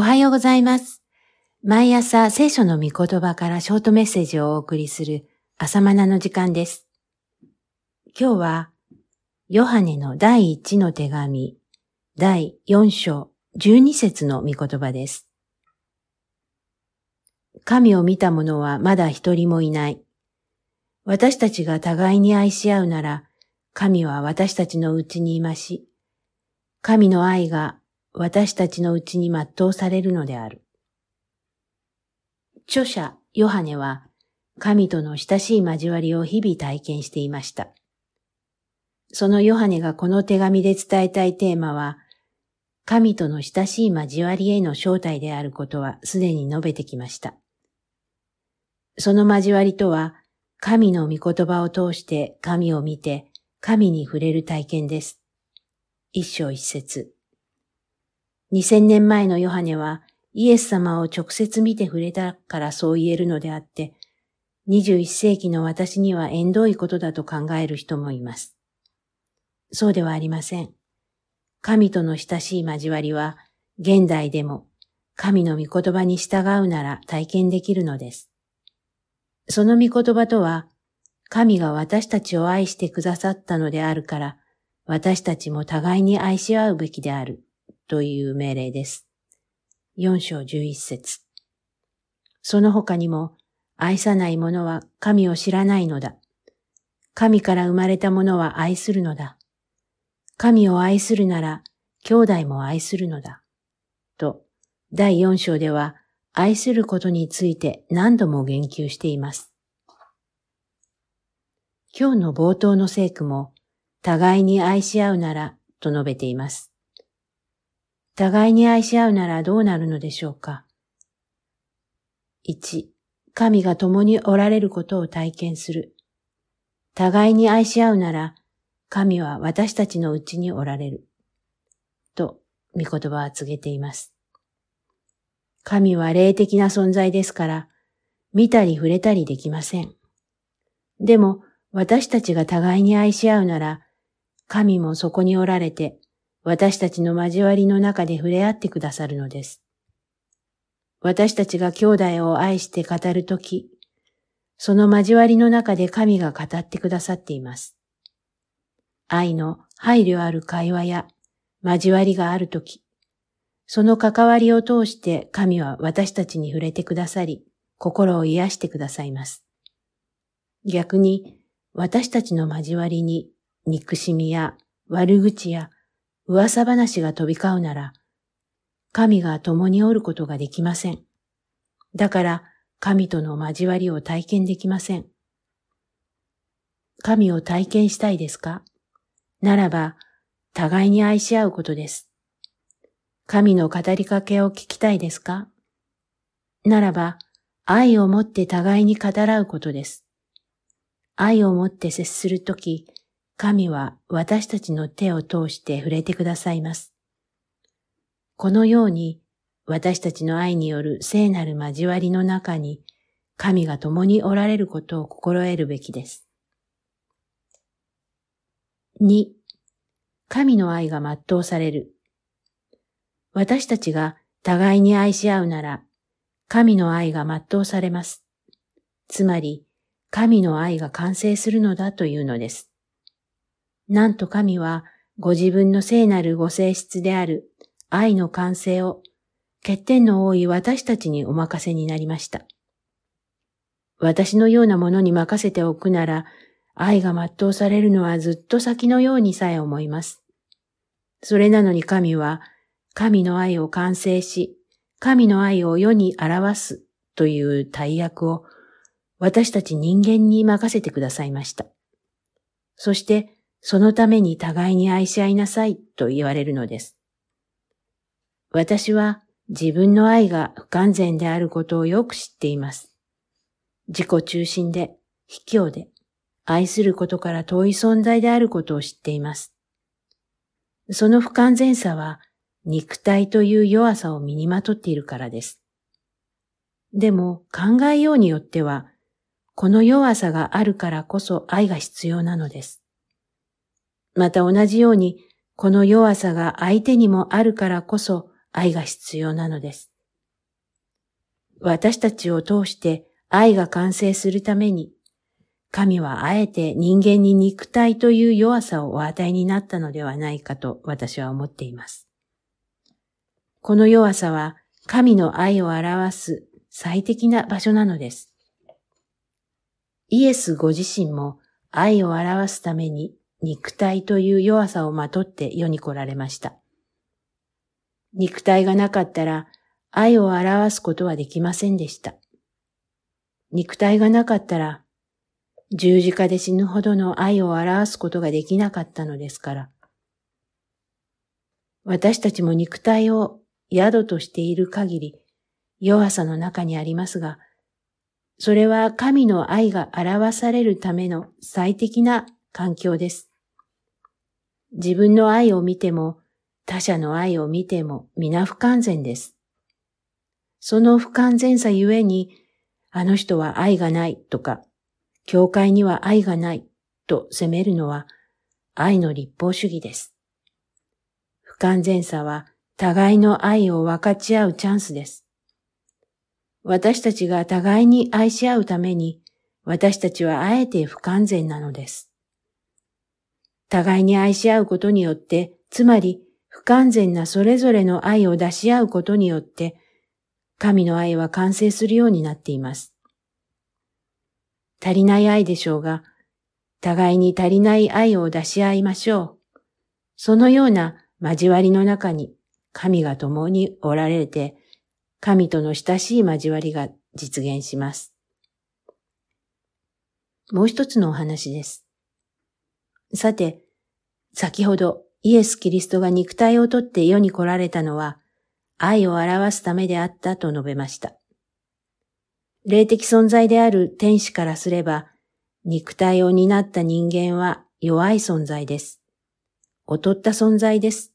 おはようございます。毎朝聖書の御言葉からショートメッセージをお送りする朝マナの時間です。今日は、ヨハネの第一の手紙、第四章、十二節の御言葉です。神を見た者はまだ一人もいない。私たちが互いに愛し合うなら、神は私たちのうちにいまし、神の愛が私たちのうちに全うされるのである。著者ヨハネは神との親しい交わりを日々体験していました。そのヨハネがこの手紙で伝えたいテーマは、神との親しい交わりへの招待であることはすでに述べてきました。その交わりとは、神の御言葉を通して神を見て神に触れる体験です。一章一節。2000年前のヨハネはイエス様を直接見て触れたからそう言えるのであって、21世紀の私には縁遠いことだと考える人もいます。そうではありません。神との親しい交わりは、現代でも神の御言葉に従うなら体験できるのです。その御言葉とは、神が私たちを愛してくださったのであるから、私たちも互いに愛し合うべきであるという命令です。4章11節その他にも、愛さない者は神を知らないのだ。神から生まれた者は愛するのだ。神を愛するなら、兄弟も愛するのだ。と、第4章では、愛することについて何度も言及しています。今日の冒頭の聖句も、互いに愛し合うなら、と述べています。互いに愛し合うならどうなるのでしょうか ?1、神が共におられることを体験する。互いに愛し合うなら、神は私たちのうちにおられる。と、御言葉は告げています。神は霊的な存在ですから、見たり触れたりできません。でも、私たちが互いに愛し合うなら、神もそこにおられて、私たちの交わりの中で触れ合ってくださるのです。私たちが兄弟を愛して語るとき、その交わりの中で神が語ってくださっています。愛の配慮ある会話や交わりがあるとき、その関わりを通して神は私たちに触れてくださり、心を癒してくださいます。逆に、私たちの交わりに憎しみや悪口や噂話が飛び交うなら、神が共におることができません。だから、神との交わりを体験できません。神を体験したいですか？ならば、互いに愛し合うことです。神の語りかけを聞きたいですか？ならば、愛をもって互いに語らうことです。愛をもって接するとき、神は私たちの手を通して触れてくださいます。このように、私たちの愛による聖なる交わりの中に、神が共におられることを心得るべきです。2、神の愛が全うされる。私たちが互いに愛し合うなら、神の愛が全うされます。つまり、神の愛が完成するのだというのです。なんと神は、ご自分の聖なるご性質である愛の完成を、欠点の多い私たちにお任せになりました。私のようなものに任せておくなら、愛が全うされるのはずっと先のようにさえ思います。それなのに神は、神の愛を完成し、神の愛を世に表すという大役を私たち人間に任せてくださいました。そして、そのために互いに愛し合いなさいと言われるのです。私は自分の愛が不完全であることをよく知っています。自己中心で、卑怯で、愛することから遠い存在であることを知っています。その不完全さは肉体という弱さを身にまとっているからです。でも考えようによっては、この弱さがあるからこそ愛が必要なのです。また同じように、この弱さが相手にもあるからこそ愛が必要なのです。私たちを通して愛が完成するために、神はあえて人間に肉体という弱さをお与えになったのではないかと私は思っています。この弱さは神の愛を表す最適な場所なのです。イエスご自身も愛を表すために肉体という弱さをまとって世に来られました。肉体がなかったら愛を表すことはできませんでした。肉体がなかったら十字架で死ぬほどの愛を表すことができなかったのですから。私たちも肉体を宿としている限り弱さの中にありますが、それは神の愛が表されるための最適な環境です。自分の愛を見ても、他者の愛を見ても皆不完全です。その不完全さゆえに、あの人は愛がないとか、教会には愛がないと責めるのは愛の立法主義です。不完全さは互いの愛を分かち合うチャンスです。私たちが互いに愛し合うために、私たちはあえて不完全なのです。互いに愛し合うことによって、つまり不完全なそれぞれの愛を出し合うことによって、神の愛は完成するようになっています。足りない愛でしょうが、互いに足りない愛を出し合いましょう。そのような交わりの中に神が共におられて、神との親しい交わりが実現します。もう一つのお話です。さて、先ほどイエス・キリストが肉体をとって世に来られたのは愛を表すためであったと述べました。霊的存在である天使からすれば肉体を担った人間は弱い存在です。劣った存在です。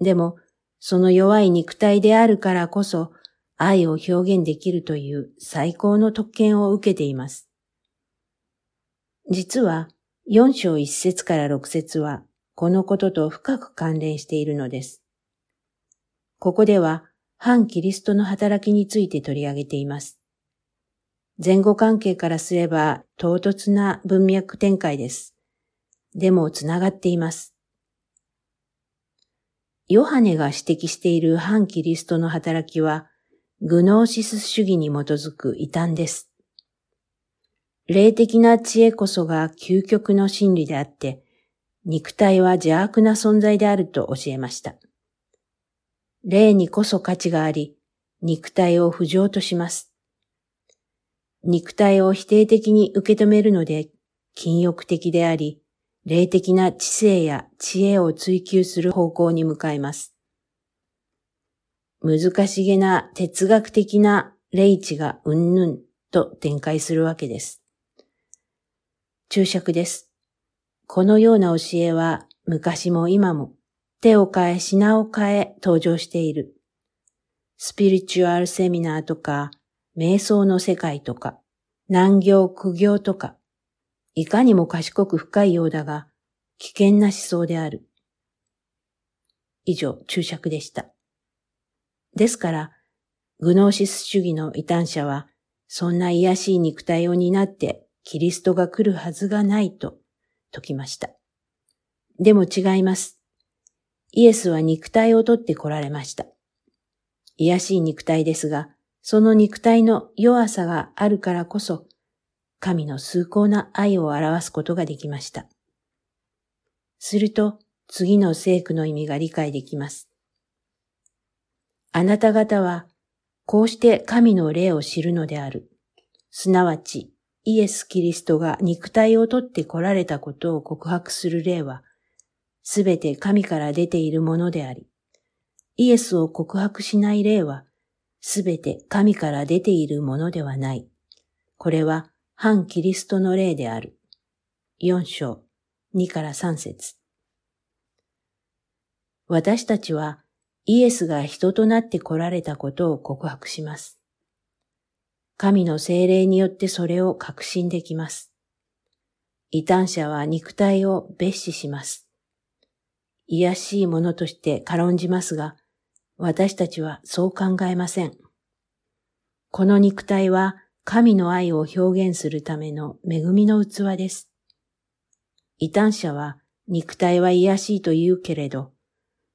でも、その弱い肉体であるからこそ愛を表現できるという最高の特権を受けています。実は4章1節から6節はこのことと深く関連しているのです。ここでは反キリストの働きについて取り上げています。前後関係からすれば唐突な文脈展開です。でもつながっています。ヨハネが指摘している反キリストの働きは、グノーシス主義に基づく異端です。霊的な知恵こそが究極の真理であって、肉体は邪悪な存在であると教えました。霊にこそ価値があり、肉体を不浄とします。肉体を否定的に受け止めるので、禁欲的であり、霊的な知性や知恵を追求する方向に向かいます。難しげな哲学的な霊知がうんぬんと展開するわけです。注釈です。このような教えは昔も今も手を変え品を変え登場している。スピリチュアルセミナーとか、瞑想の世界とか、難行苦行とか、いかにも賢く深いようだが、危険な思想である。以上、注釈でした。ですから、グノーシス主義の異端者は、そんな癒しい肉体を担ってキリストが来るはずがないと説きました。でも違います。イエスは肉体をとって来られました。癒しい肉体ですが、その肉体の弱さがあるからこそ、神の崇高な愛を表すことができました。すると、次の聖句の意味が理解できます。あなた方は、こうして神の霊を知るのである。すなわち、イエス・キリストが肉体をとって来られたことを告白する霊は、すべて神から出ているものであり、イエスを告白しない霊は、すべて神から出ているものではない。これは反キリストの例である。4章2から3節私たちはイエスが人となって来られたことを告白します。神の精霊によってそれを確信できます。異端者は肉体を蔑視します。癒しいものとして軽んじますが、私たちはそう考えません。この肉体は神の愛を表現するための恵みの器です。異端者は肉体は癒しいと言うけれど、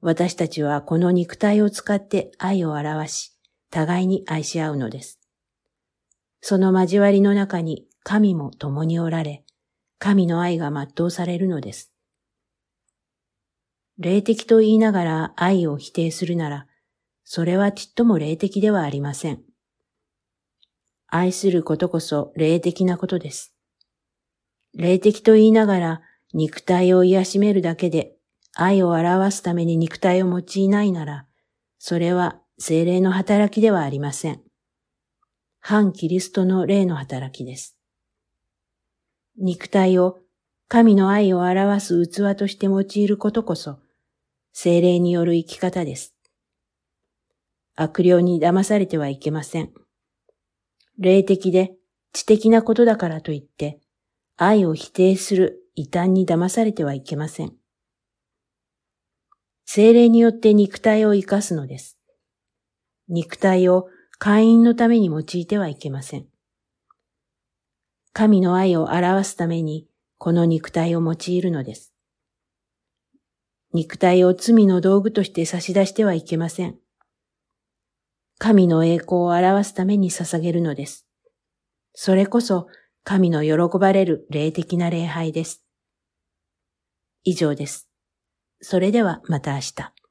私たちはこの肉体を使って愛を表し、互いに愛し合うのです。その交わりの中に神も共におられ、神の愛が全うされるのです。霊的と言いながら愛を否定するなら、それはちっとも霊的ではありません。愛することこそ霊的なことです。霊的と言いながら肉体を癒しめるだけで愛を表すために肉体を用いないなら、それは精霊の働きではありません。反キリストの霊の働きです。肉体を神の愛を表す器として用いることこそ、精霊による生き方です。悪霊に騙されてはいけません。霊的で知的なことだからといって、愛を否定する異端に騙されてはいけません。精霊によって肉体を生かすのです。肉体を会員のために用いてはいけません。神の愛を表すためにこの肉体を用いるのです。肉体を罪の道具として差し出してはいけません。神の栄光を表すために捧げるのです。それこそ神の喜ばれる霊的な礼拝です。以上です。それではまた明日。